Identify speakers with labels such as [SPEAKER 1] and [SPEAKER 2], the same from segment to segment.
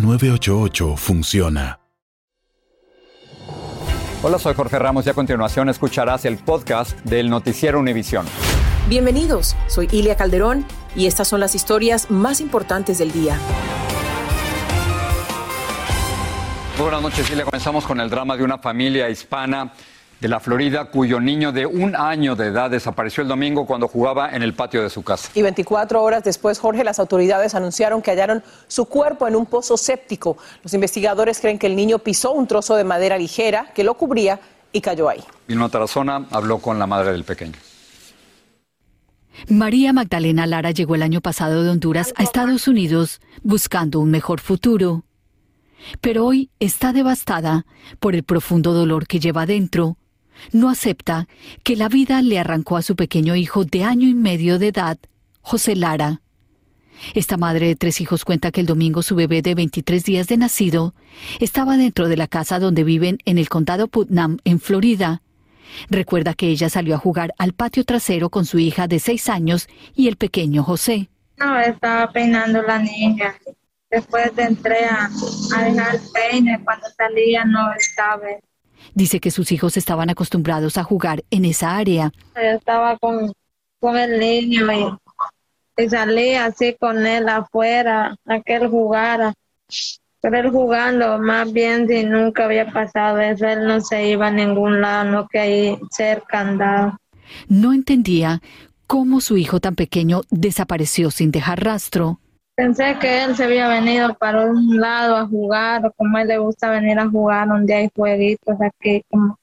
[SPEAKER 1] 988 funciona.
[SPEAKER 2] Hola, soy Jorge Ramos y a continuación escucharás el podcast del Noticiero Univisión.
[SPEAKER 3] Bienvenidos, soy Ilia Calderón y estas son las historias más importantes del día.
[SPEAKER 2] Buenas noches, Ilia. Comenzamos con el drama de una familia hispana de la Florida cuyo niño de un año de edad desapareció el domingo cuando jugaba en el patio de su casa.
[SPEAKER 3] Y 24 horas después, Jorge, las autoridades anunciaron que hallaron su cuerpo en un pozo séptico. Los investigadores creen que el niño pisó un trozo de madera ligera que lo cubría y cayó ahí.
[SPEAKER 2] Vilma Tarazona habló con la madre del pequeño.
[SPEAKER 4] María Magdalena Lara llegó el año pasado de Honduras a Estados Unidos buscando un mejor futuro. Pero hoy está devastada por el profundo dolor que lleva dentro no acepta que la vida le arrancó a su pequeño hijo de año y medio de edad, José Lara. Esta madre de tres hijos cuenta que el domingo su bebé de 23 días de nacido estaba dentro de la casa donde viven en el condado Putnam, en Florida. Recuerda que ella salió a jugar al patio trasero con su hija de seis años y el pequeño José.
[SPEAKER 5] No, estaba peinando la niña. Después entré a, a dejar peine. Cuando salía no estaba.
[SPEAKER 4] Dice que sus hijos estaban acostumbrados a jugar en esa área.
[SPEAKER 5] Yo estaba con, con el niño y, y salía así con él afuera, a que él jugara. Pero él jugando, más bien si nunca había pasado eso, él no se iba a ningún lado, no que ahí cerca andaba.
[SPEAKER 4] No entendía cómo su hijo tan pequeño desapareció sin dejar rastro.
[SPEAKER 5] Pensé que él se había venido para un lado a jugar, o como a él le gusta venir a jugar donde hay jueguitos aquí, como...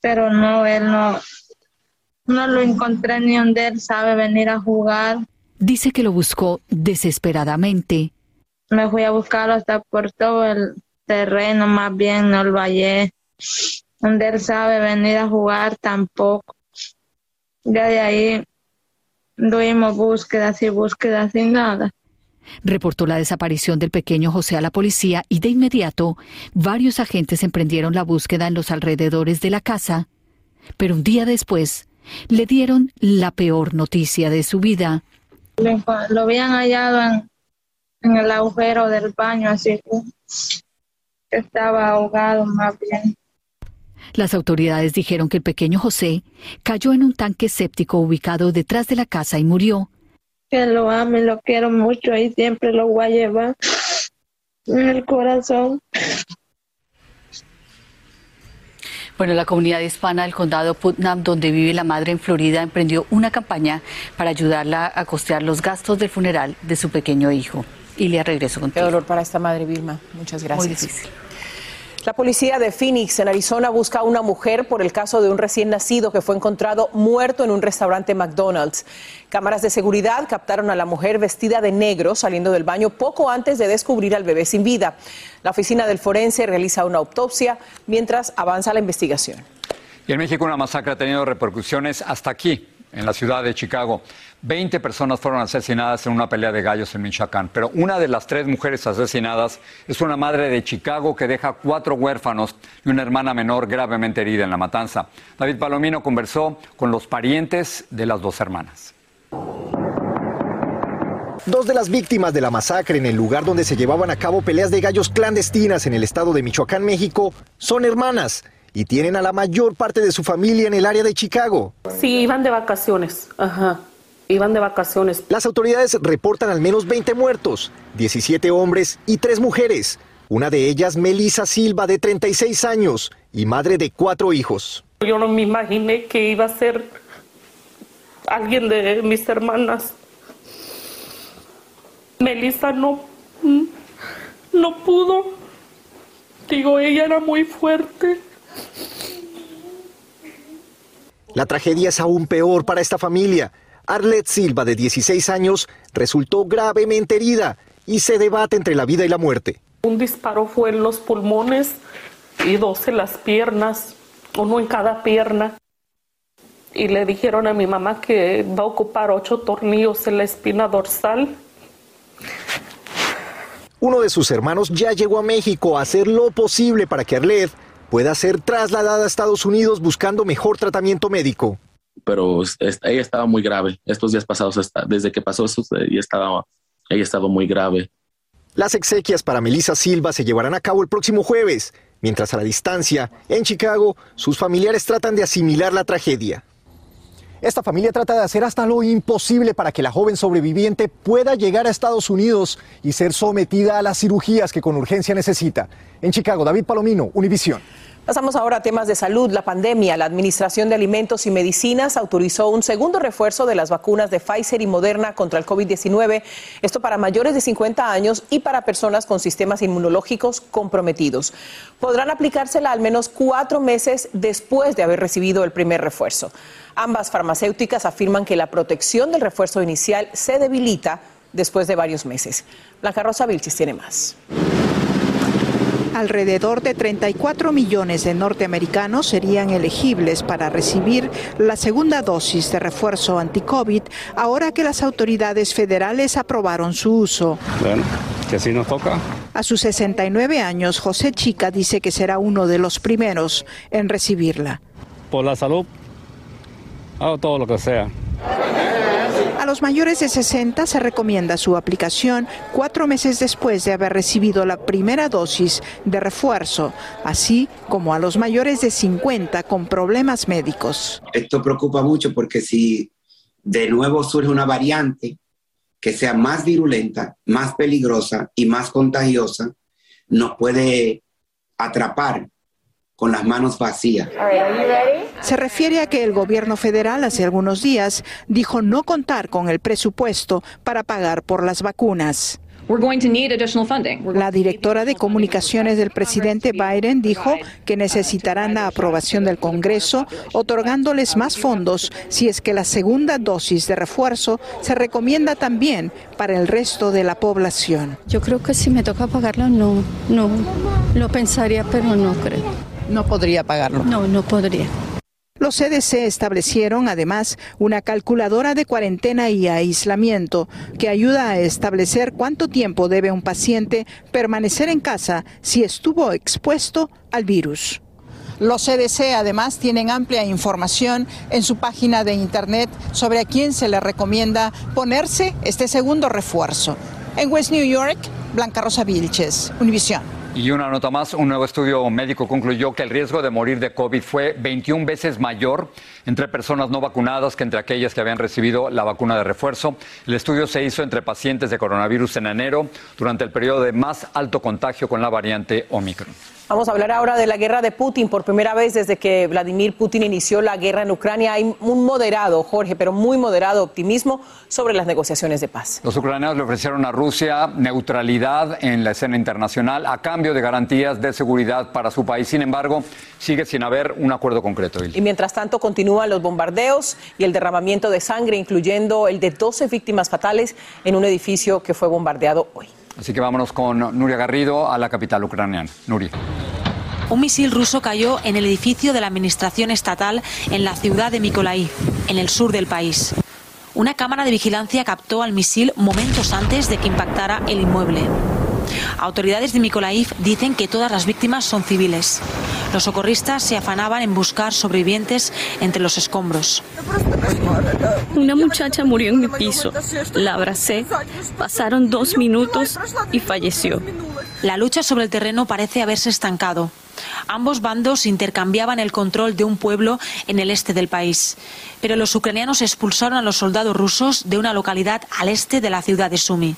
[SPEAKER 5] pero no, él no, no lo encontré ni donde él sabe venir a jugar.
[SPEAKER 4] Dice que lo buscó desesperadamente.
[SPEAKER 5] Me fui a buscarlo hasta por todo el terreno, más bien no lo hallé. Donde él sabe venir a jugar tampoco. Ya de ahí Tuvimos búsquedas y búsquedas sin nada.
[SPEAKER 4] Reportó la desaparición del pequeño José a la policía y de inmediato varios agentes emprendieron la búsqueda en los alrededores de la casa. Pero un día después le dieron la peor noticia de su vida.
[SPEAKER 5] Lo, lo habían hallado en, en, el agujero del baño, así que estaba ahogado más bien.
[SPEAKER 4] Las autoridades dijeron que el pequeño José cayó en un tanque séptico ubicado detrás de la casa y murió.
[SPEAKER 5] Que lo ame, lo quiero mucho y siempre lo voy a llevar en el corazón.
[SPEAKER 4] Bueno, la comunidad hispana del condado Putnam, donde vive la madre en Florida, emprendió una campaña para ayudarla a costear los gastos del funeral de su pequeño hijo. Y le regreso contigo.
[SPEAKER 3] Qué dolor para esta madre, Vilma. Muchas gracias.
[SPEAKER 4] Muy difícil.
[SPEAKER 3] La policía de Phoenix, en Arizona, busca a una mujer por el caso de un recién nacido que fue encontrado muerto en un restaurante McDonald's. Cámaras de seguridad captaron a la mujer vestida de negro saliendo del baño poco antes de descubrir al bebé sin vida. La oficina del forense realiza una autopsia mientras avanza la investigación.
[SPEAKER 2] Y en México una masacre ha tenido repercusiones hasta aquí, en la ciudad de Chicago. 20 personas fueron asesinadas en una pelea de gallos en Michoacán, pero una de las tres mujeres asesinadas es una madre de Chicago que deja cuatro huérfanos y una hermana menor gravemente herida en la matanza. David Palomino conversó con los parientes de las dos hermanas.
[SPEAKER 6] Dos de las víctimas de la masacre en el lugar donde se llevaban a cabo peleas de gallos clandestinas en el estado de Michoacán, México, son hermanas y tienen a la mayor parte de su familia en el área de Chicago.
[SPEAKER 7] Sí, iban de vacaciones. Ajá. Iban de vacaciones.
[SPEAKER 6] Las autoridades reportan al menos 20 muertos, 17 hombres y 3 mujeres. Una de ellas, Melissa Silva, de 36 años y madre de cuatro hijos.
[SPEAKER 7] Yo no me imaginé que iba a ser alguien de mis hermanas. Melissa no, no pudo. Digo, ella era muy fuerte.
[SPEAKER 6] La tragedia es aún peor para esta familia. Arlette Silva, de 16 años, resultó gravemente herida y se debate entre la vida y la muerte.
[SPEAKER 7] Un disparo fue en los pulmones y dos en las piernas, uno en cada pierna. Y le dijeron a mi mamá que va a ocupar ocho tornillos en la espina dorsal.
[SPEAKER 6] Uno de sus hermanos ya llegó a México a hacer lo posible para que Arlette pueda ser trasladada a Estados Unidos buscando mejor tratamiento médico.
[SPEAKER 8] Pero ella estaba muy grave. Estos días pasados, desde que pasó eso, ella estaba, ella estaba muy grave.
[SPEAKER 6] Las exequias para Melissa Silva se llevarán a cabo el próximo jueves, mientras a la distancia, en Chicago, sus familiares tratan de asimilar la tragedia. Esta familia trata de hacer hasta lo imposible para que la joven sobreviviente pueda llegar a Estados Unidos y ser sometida a las cirugías que con urgencia necesita. En Chicago, David Palomino, Univisión.
[SPEAKER 3] Pasamos ahora a temas de salud. La pandemia, la Administración de Alimentos y Medicinas autorizó un segundo refuerzo de las vacunas de Pfizer y Moderna contra el COVID-19, esto para mayores de 50 años y para personas con sistemas inmunológicos comprometidos. Podrán aplicársela al menos cuatro meses después de haber recibido el primer refuerzo. Ambas farmacéuticas afirman que la protección del refuerzo inicial se debilita después de varios meses. Blanca Rosa Vilchis tiene más.
[SPEAKER 9] Alrededor de 34 millones de norteamericanos serían elegibles para recibir la segunda dosis de refuerzo anti-COVID ahora que las autoridades federales aprobaron su uso.
[SPEAKER 10] Bueno, que así nos toca.
[SPEAKER 9] A sus 69 años, José Chica dice que será uno de los primeros en recibirla.
[SPEAKER 10] Por la salud, hago todo lo que sea.
[SPEAKER 9] A los mayores de 60 se recomienda su aplicación cuatro meses después de haber recibido la primera dosis de refuerzo, así como a los mayores de 50 con problemas médicos.
[SPEAKER 11] Esto preocupa mucho porque si de nuevo surge una variante que sea más virulenta, más peligrosa y más contagiosa, nos puede atrapar con las manos vacías.
[SPEAKER 9] Se refiere a que el gobierno federal hace algunos días dijo no contar con el presupuesto para pagar por las vacunas. La directora de comunicaciones del presidente Biden dijo que necesitarán la aprobación del Congreso, otorgándoles más fondos si es que la segunda dosis de refuerzo se recomienda también para el resto de la población.
[SPEAKER 12] Yo creo que si me toca pagarlo, no, no, lo pensaría, pero no creo.
[SPEAKER 9] No podría pagarlo.
[SPEAKER 12] No, no podría.
[SPEAKER 9] Los CDC establecieron además una calculadora de cuarentena y aislamiento que ayuda a establecer cuánto tiempo debe un paciente permanecer en casa si estuvo expuesto al virus. Los CDC además tienen amplia información en su página de internet sobre a quién se le recomienda ponerse este segundo refuerzo. En West New York, Blanca Rosa Vilches, Univisión.
[SPEAKER 2] Y una nota más, un nuevo estudio médico concluyó que el riesgo de morir de COVID fue 21 veces mayor entre personas no vacunadas que entre aquellas que habían recibido la vacuna de refuerzo. El estudio se hizo entre pacientes de coronavirus en enero, durante el periodo de más alto contagio con la variante Omicron.
[SPEAKER 3] Vamos a hablar ahora de la guerra de Putin. Por primera vez desde que Vladimir Putin inició la guerra en Ucrania hay un moderado, Jorge, pero muy moderado optimismo sobre las negociaciones de paz.
[SPEAKER 2] Los ucranianos le ofrecieron a Rusia neutralidad en la escena internacional a cambio de garantías de seguridad para su país. Sin embargo, sigue sin haber un acuerdo concreto.
[SPEAKER 3] Y mientras tanto continúan los bombardeos y el derramamiento de sangre, incluyendo el de 12 víctimas fatales en un edificio que fue bombardeado hoy.
[SPEAKER 2] Así que vámonos con Nuria Garrido a la capital ucraniana. Nuria.
[SPEAKER 13] Un misil ruso cayó en el edificio de la administración estatal en la ciudad de Mykolaiv, en el sur del país. Una cámara de vigilancia captó al misil momentos antes de que impactara el inmueble. Autoridades de Mykolaiv dicen que todas las víctimas son civiles. Los socorristas se afanaban en buscar sobrevivientes entre los escombros.
[SPEAKER 14] Una muchacha murió en mi piso. La abracé. Pasaron dos minutos y falleció.
[SPEAKER 13] La lucha sobre el terreno parece haberse estancado. Ambos bandos intercambiaban el control de un pueblo en el este del país. Pero los ucranianos expulsaron a los soldados rusos de una localidad al este de la ciudad de Sumi.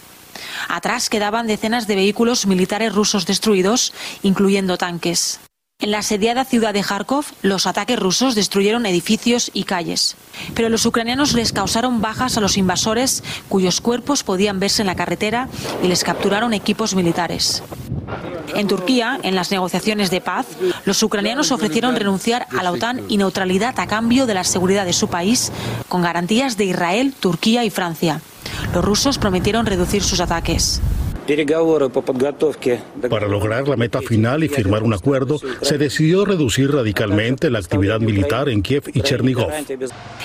[SPEAKER 13] Atrás quedaban decenas de vehículos militares rusos destruidos, incluyendo tanques. En la asediada ciudad de Kharkov, los ataques rusos destruyeron edificios y calles. Pero los ucranianos les causaron bajas a los invasores, cuyos cuerpos podían verse en la carretera, y les capturaron equipos militares. En Turquía, en las negociaciones de paz, los ucranianos ofrecieron renunciar a la OTAN y neutralidad a cambio de la seguridad de su país, con garantías de Israel, Turquía y Francia. Los rusos prometieron reducir sus ataques.
[SPEAKER 15] Para lograr la meta final y firmar un acuerdo, se decidió reducir radicalmente la actividad militar en Kiev y Chernigov.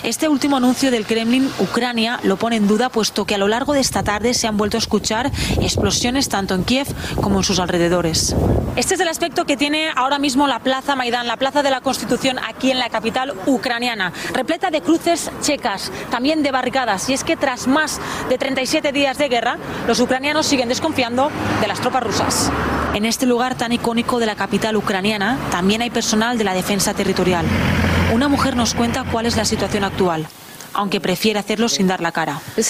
[SPEAKER 13] Este último anuncio del Kremlin, Ucrania, lo pone en duda puesto que a lo largo de esta tarde se han vuelto a escuchar explosiones tanto en Kiev como en sus alrededores. Este es el aspecto que tiene ahora mismo la Plaza Maidán, la Plaza de la Constitución aquí en la capital ucraniana, repleta de cruces checas, también de barricadas. Y es que tras más de 37 días de guerra, los ucranianos siguen desconfiando de las tropas rusas. En este lugar tan icónico de la capital ucraniana también hay personal de la defensa territorial. Una mujer nos cuenta cuál es la situación actual aunque prefiere hacerlo sin dar la cara.
[SPEAKER 14] Um,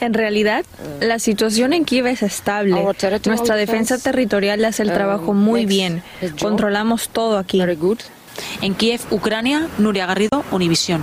[SPEAKER 14] en realidad, la situación en Kiev es estable. Nuestra defensa territorial hace el trabajo um, muy bien. Controlamos todo aquí.
[SPEAKER 13] En Kiev, Ucrania, Nuria Garrido, Univisión.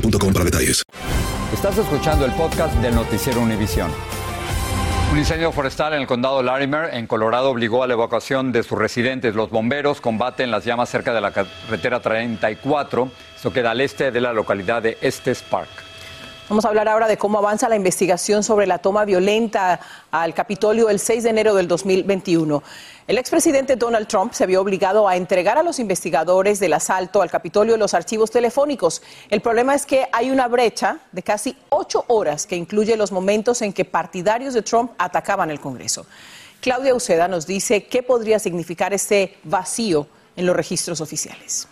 [SPEAKER 16] boostmobile para detalles.
[SPEAKER 2] Estás escuchando el podcast del noticiero Univisión. Un incendio forestal en el condado Larimer, en Colorado, obligó a la evacuación de sus residentes. Los bomberos combaten las llamas cerca de la carretera 34. Esto queda al este de la localidad de Estes Park.
[SPEAKER 3] Vamos a hablar ahora de cómo avanza la investigación sobre la toma violenta al Capitolio el 6 de enero del 2021. El expresidente Donald Trump se vio obligado a entregar a los investigadores del asalto al Capitolio los archivos telefónicos. El problema es que hay una brecha de casi ocho horas que incluye los momentos en que partidarios de Trump atacaban el Congreso. Claudia Uceda nos dice qué podría significar este vacío en los registros oficiales.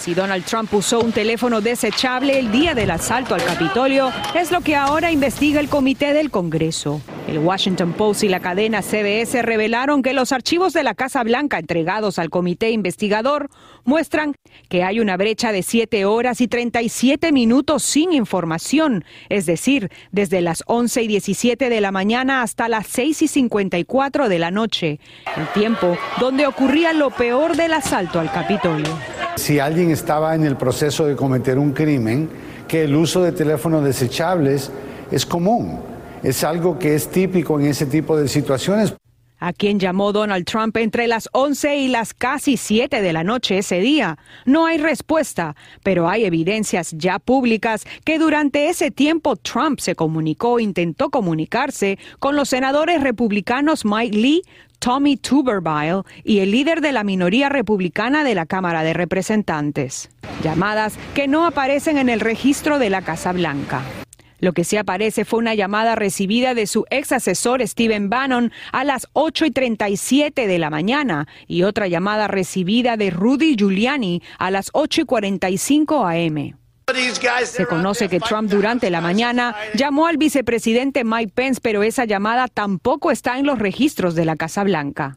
[SPEAKER 17] Si Donald Trump usó un teléfono desechable el día del asalto al Capitolio, es lo que ahora investiga el comité del Congreso. El Washington Post y la cadena CBS revelaron que los archivos de la Casa Blanca entregados al comité investigador muestran que hay una brecha de 7 horas y 37 minutos sin información, es decir, desde las 11 y 17 de la mañana hasta las 6 y 54 de la noche, el tiempo donde ocurría lo peor del asalto al Capitolio.
[SPEAKER 18] Si alguien estaba en el proceso de cometer un crimen, que el uso de teléfonos desechables es común. Es algo que es típico en ese tipo de situaciones.
[SPEAKER 17] A quien llamó Donald Trump entre las 11 y las casi 7 de la noche ese día. No hay respuesta, pero hay evidencias ya públicas que durante ese tiempo Trump se comunicó, intentó comunicarse con los senadores republicanos Mike Lee, Tommy Tuberville y el líder de la minoría republicana de la Cámara de Representantes. Llamadas que no aparecen en el registro de la Casa Blanca. Lo que sí aparece fue una llamada recibida de su ex asesor Steven Bannon a las 8 y 37 de la mañana y otra llamada recibida de Rudy Giuliani a las 8 y 45 am. Se conoce que Trump durante la mañana llamó al vicepresidente Mike Pence, pero esa llamada tampoco está en los registros de la Casa Blanca.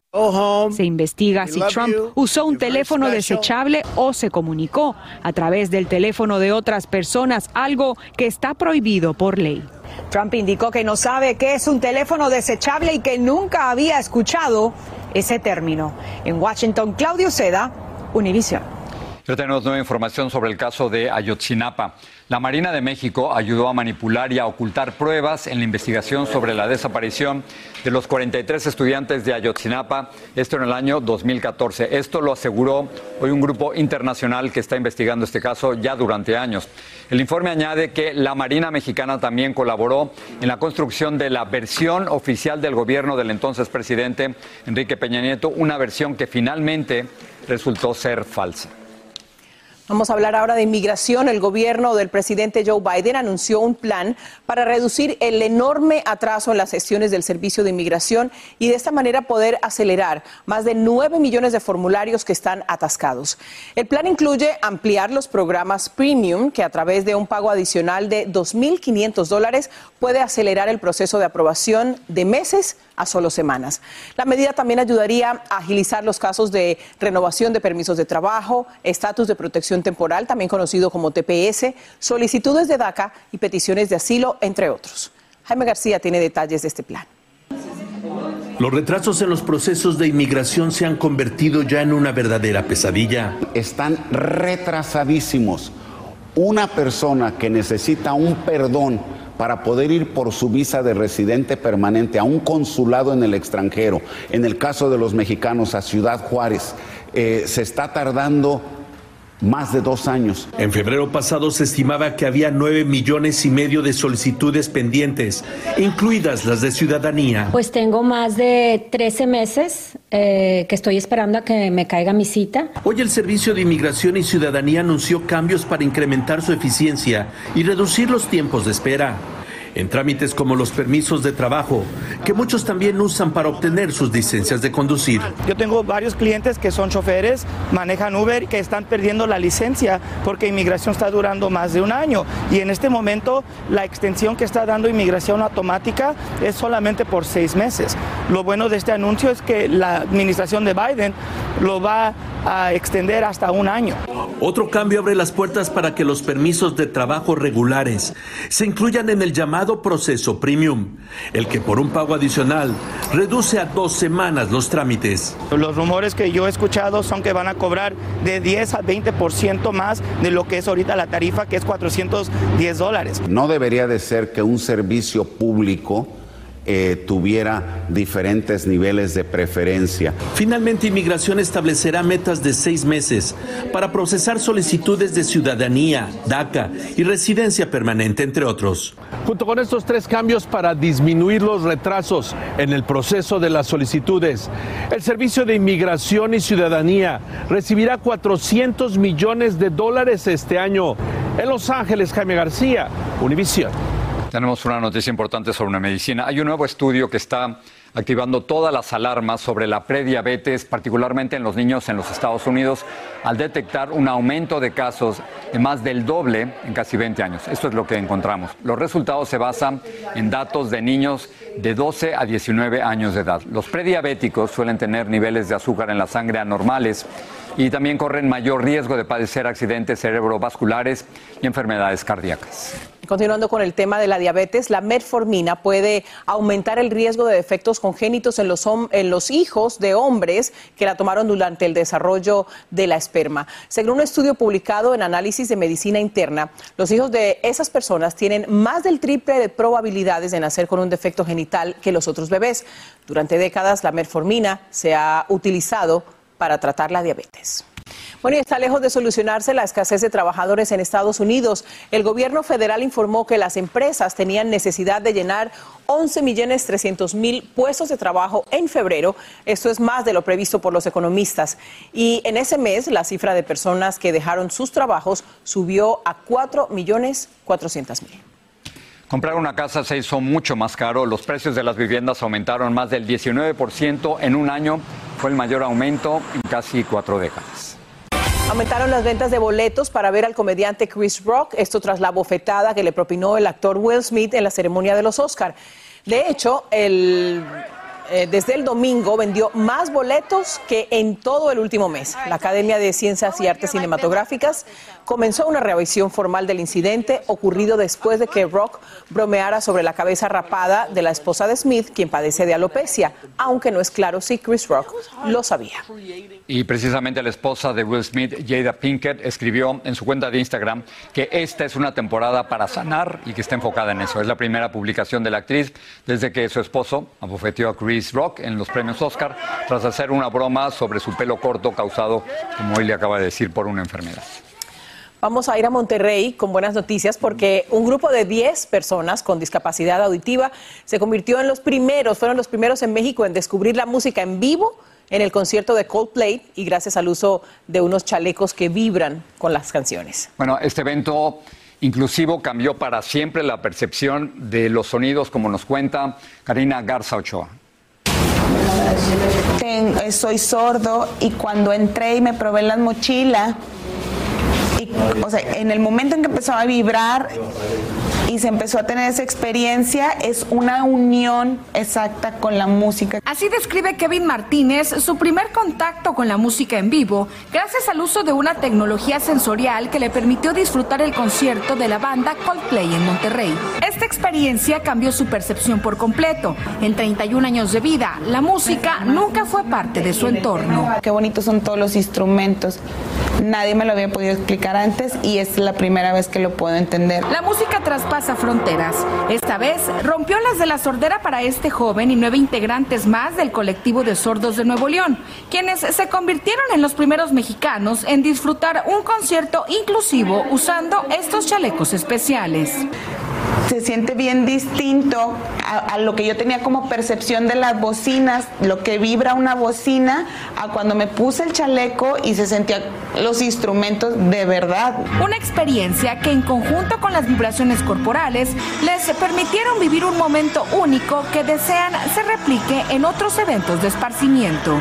[SPEAKER 17] Se investiga si Trump usó un teléfono desechable o se comunicó a través del teléfono de otras personas, algo que está prohibido por ley. Trump indicó que no sabe qué es un teléfono desechable y que nunca había escuchado ese término. En Washington, Claudio Seda, Univision.
[SPEAKER 2] Ya tenemos nueva información sobre el caso de Ayotzinapa. La Marina de México ayudó a manipular y a ocultar pruebas en la investigación sobre la desaparición de los 43 estudiantes de Ayotzinapa, esto en el año 2014. Esto lo aseguró hoy un grupo internacional que está investigando este caso ya durante años. El informe añade que la Marina mexicana también colaboró en la construcción de la versión oficial del gobierno del entonces presidente Enrique Peña Nieto, una versión que finalmente resultó ser falsa.
[SPEAKER 3] Vamos a hablar ahora de inmigración. El gobierno del presidente Joe Biden anunció un plan para reducir el enorme atraso en las gestiones del servicio de inmigración y de esta manera poder acelerar más de 9 millones de formularios que están atascados. El plan incluye ampliar los programas premium, que a través de un pago adicional de 2.500 dólares puede acelerar el proceso de aprobación de meses a solo semanas. La medida también ayudaría a agilizar los casos de renovación de permisos de trabajo, estatus de protección temporal, también conocido como TPS, solicitudes de DACA y peticiones de asilo, entre otros. Jaime García tiene detalles de este plan.
[SPEAKER 19] Los retrasos en los procesos de inmigración se han convertido ya en una verdadera pesadilla.
[SPEAKER 20] Están retrasadísimos. Una persona que necesita un perdón para poder ir por su visa de residente permanente a un consulado en el extranjero, en el caso de los mexicanos a Ciudad Juárez, eh, se está tardando más de dos años.
[SPEAKER 19] En febrero pasado se estimaba que había nueve millones y medio de solicitudes pendientes, incluidas las de ciudadanía.
[SPEAKER 21] Pues tengo más de 13 meses eh, que estoy esperando a que me caiga mi cita.
[SPEAKER 19] Hoy el Servicio de Inmigración y Ciudadanía anunció cambios para incrementar su eficiencia y reducir los tiempos de espera en trámites como los permisos de trabajo, que muchos también usan para obtener sus licencias de conducir.
[SPEAKER 22] Yo tengo varios clientes que son choferes, manejan Uber, que están perdiendo la licencia porque inmigración está durando más de un año. Y en este momento la extensión que está dando inmigración automática es solamente por seis meses. Lo bueno de este anuncio es que la administración de Biden lo va a extender hasta un año.
[SPEAKER 19] Otro cambio abre las puertas para que los permisos de trabajo regulares se incluyan en el llamado proceso premium, el que por un pago adicional reduce a dos semanas los trámites.
[SPEAKER 22] Los rumores que yo he escuchado son que van a cobrar de 10 a 20% más de lo que es ahorita la tarifa, que es 410 dólares.
[SPEAKER 20] No debería de ser que un servicio público eh, tuviera diferentes niveles de preferencia.
[SPEAKER 19] Finalmente, Inmigración establecerá metas de seis meses para procesar solicitudes de ciudadanía, DACA y residencia permanente, entre otros. Junto con estos tres cambios para disminuir los retrasos en el proceso de las solicitudes, el Servicio de Inmigración y Ciudadanía recibirá 400 millones de dólares este año. En Los Ángeles, Jaime García, Univisión.
[SPEAKER 2] Tenemos una noticia importante sobre una medicina. Hay un nuevo estudio que está activando todas las alarmas sobre la prediabetes, particularmente en los niños en los Estados Unidos, al detectar un aumento de casos de más del doble en casi 20 años. Esto es lo que encontramos. Los resultados se basan en datos de niños de 12 a 19 años de edad. Los prediabéticos suelen tener niveles de azúcar en la sangre anormales y también corren mayor riesgo de padecer accidentes cerebrovasculares y enfermedades cardíacas.
[SPEAKER 3] Continuando con el tema de la diabetes, la metformina puede aumentar el riesgo de defectos congénitos en los, en los hijos de hombres que la tomaron durante el desarrollo de la esperma. Según un estudio publicado en Análisis de Medicina Interna, los hijos de esas personas tienen más del triple de probabilidades de nacer con un defecto genital que los otros bebés. Durante décadas, la metformina se ha utilizado para tratar la diabetes. Bueno, y está lejos de solucionarse la escasez de trabajadores en Estados Unidos. El gobierno federal informó que las empresas tenían necesidad de llenar 11 millones 300 mil puestos de trabajo en febrero. Esto es más de lo previsto por los economistas. Y en ese mes, la cifra de personas que dejaron sus trabajos subió a 4 millones 400 mil.
[SPEAKER 2] Comprar una casa se hizo mucho más caro. Los precios de las viviendas aumentaron más del 19% en un año. Fue el mayor aumento en casi cuatro décadas.
[SPEAKER 3] Aumentaron las ventas de boletos para ver al comediante Chris Rock, esto tras la bofetada que le propinó el actor Will Smith en la ceremonia de los Oscar. De hecho, el eh, desde el domingo vendió más boletos que en todo el último mes. La Academia de Ciencias y Artes Cinematográficas comenzó una revisión formal del incidente ocurrido después de que Rock bromeara sobre la cabeza rapada de la esposa de Smith, quien padece de alopecia, aunque no es claro si Chris Rock lo sabía.
[SPEAKER 2] Y precisamente la esposa de Will Smith, Jada Pinkett, escribió en su cuenta de Instagram que esta es una temporada para sanar y que está enfocada en eso. Es la primera publicación de la actriz desde que su esposo abofeteó a Chris Rock en los premios Oscar tras hacer una broma sobre su pelo corto causado, como él le acaba de decir, por una enfermedad.
[SPEAKER 3] Vamos a ir a Monterrey con buenas noticias porque un grupo de 10 personas con discapacidad auditiva se convirtió en los primeros, fueron los primeros en México en descubrir la música en vivo en el concierto de Coldplay y gracias al uso de unos chalecos que vibran con las canciones.
[SPEAKER 2] Bueno, este evento inclusivo cambió para siempre la percepción de los sonidos, como nos cuenta Karina Garza Ochoa
[SPEAKER 23] soy sordo y cuando entré y me probé la mochila, y, o sea, en el momento en que empezó a vibrar, y se empezó a tener esa experiencia, es una unión exacta con la música.
[SPEAKER 24] Así describe Kevin Martínez su primer contacto con la música en vivo, gracias al uso de una tecnología sensorial que le permitió disfrutar el concierto de la banda Coldplay en Monterrey. Esta experiencia cambió su percepción por completo. En 31 años de vida, la música nunca fue parte de su entorno.
[SPEAKER 23] Qué bonitos son todos los instrumentos. Nadie me lo había podido explicar antes y es la primera vez que lo puedo entender.
[SPEAKER 24] La música traspasa fronteras. Esta vez rompió las de la sordera para este joven y nueve integrantes más del colectivo de sordos de Nuevo León, quienes se convirtieron en los primeros mexicanos en disfrutar un concierto inclusivo usando estos chalecos especiales
[SPEAKER 23] se siente bien distinto a, lo que yo tenía como percepción de las bocinas, lo que vibra una bocina, a cuando me puse el chaleco y se sentían los instrumentos de verdad.
[SPEAKER 24] Una experiencia que en conjunto con las vibraciones corporales les permitieron vivir un momento único que desean se replique en otros eventos de esparcimiento.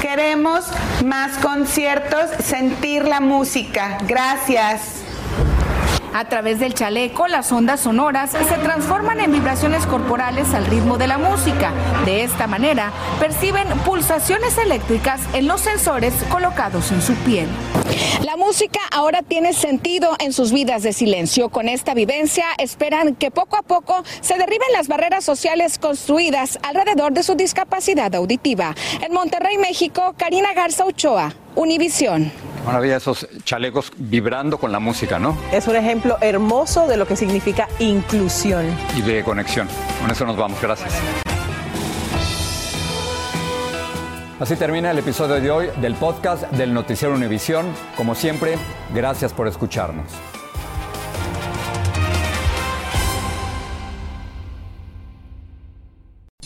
[SPEAKER 23] Queremos más conciertos, sentir la música. Gracias.
[SPEAKER 24] A través del chaleco, las ondas sonoras se transforman en vibraciones corporales al ritmo de la música. De esta manera, perciben pulsaciones eléctricas en los sensores colocados en su piel. La música ahora tiene sentido en sus vidas de silencio. Con esta vivencia esperan que poco a poco se derriben las barreras sociales construidas alrededor de su discapacidad auditiva. En Monterrey, México, Karina Garza Ochoa, Univisión.
[SPEAKER 2] Maravilla esos chalecos vibrando con la música, ¿no?
[SPEAKER 3] Es un ejemplo hermoso de lo que significa inclusión.
[SPEAKER 2] Y de conexión. Con eso nos vamos. Gracias. Así termina el episodio de hoy del podcast del Noticiero Univisión. Como siempre, gracias por escucharnos.